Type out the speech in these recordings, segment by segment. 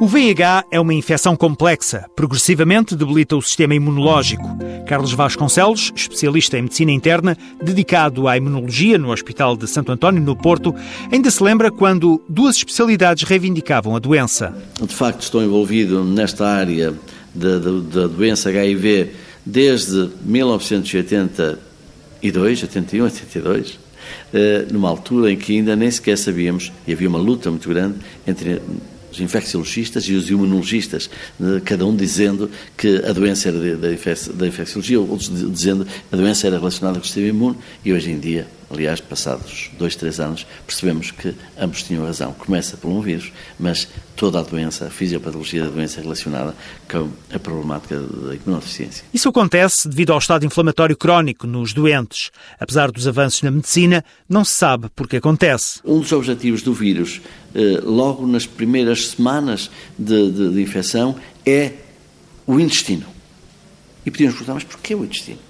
O VIH é uma infecção complexa, progressivamente debilita o sistema imunológico. Carlos Vasconcelos, especialista em medicina interna, dedicado à imunologia no Hospital de Santo António, no Porto, ainda se lembra quando duas especialidades reivindicavam a doença. De facto, estou envolvido nesta área da, da, da doença HIV desde 1982, 81, 82, numa altura em que ainda nem sequer sabíamos, e havia uma luta muito grande entre os infecciologistas e os imunologistas, cada um dizendo que a doença era da infecciologia, outros dizendo que a doença era relacionada com o sistema imune, e hoje em dia, aliás, passados dois, três anos, percebemos que ambos tinham razão. Começa por um vírus, mas toda a doença, a fisiopatologia da doença é relacionada com a problemática da imunodeficiência. Isso acontece devido ao estado inflamatório crónico nos doentes. Apesar dos avanços na medicina, não se sabe por que acontece. Um dos objetivos do vírus eh, logo nas primeiras semanas de, de, de infecção é o intestino. E podíamos perguntar, mas porquê o intestino?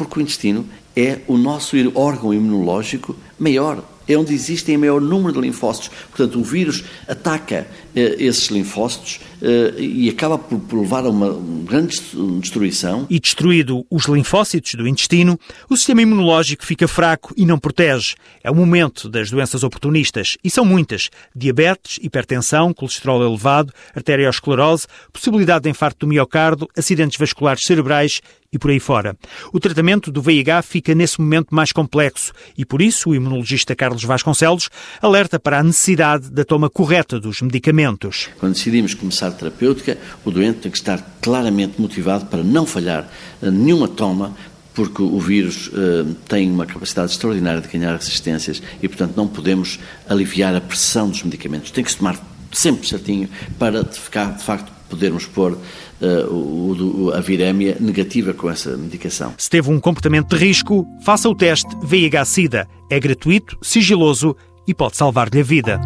Porque o intestino é o nosso órgão imunológico maior é onde existem o maior número de linfócitos. Portanto, o vírus ataca eh, esses linfócitos e acaba por, por, levar a uma grande destruição. E destruído os linfócitos do intestino, o sistema imunológico fica fraco e não protege. É o momento das doenças oportunistas, e são muitas: diabetes, hipertensão, colesterol elevado, arteriosclerose, possibilidade de infarto do miocárdio, acidentes vasculares cerebrais e por aí fora. O tratamento do VIH fica nesse momento mais complexo e por isso o imunologista Carlos Vasconcelos alerta para a necessidade da toma correta dos medicamentos. Quando decidimos começar a terapêutica, o doente tem que estar claramente motivado para não falhar nenhuma toma, porque o vírus uh, tem uma capacidade extraordinária de ganhar resistências e, portanto, não podemos aliviar a pressão dos medicamentos. Tem que se tomar sempre certinho para ficar, de facto podermos pôr uh, a virémia negativa com essa medicação. Se teve um comportamento de risco, faça o teste VIH-Sida. É gratuito, sigiloso e pode salvar-lhe a vida.